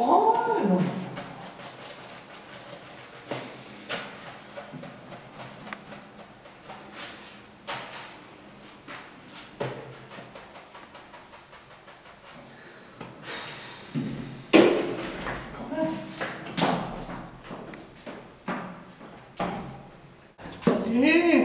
Buono! Belli!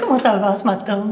Comment ça va ce matin?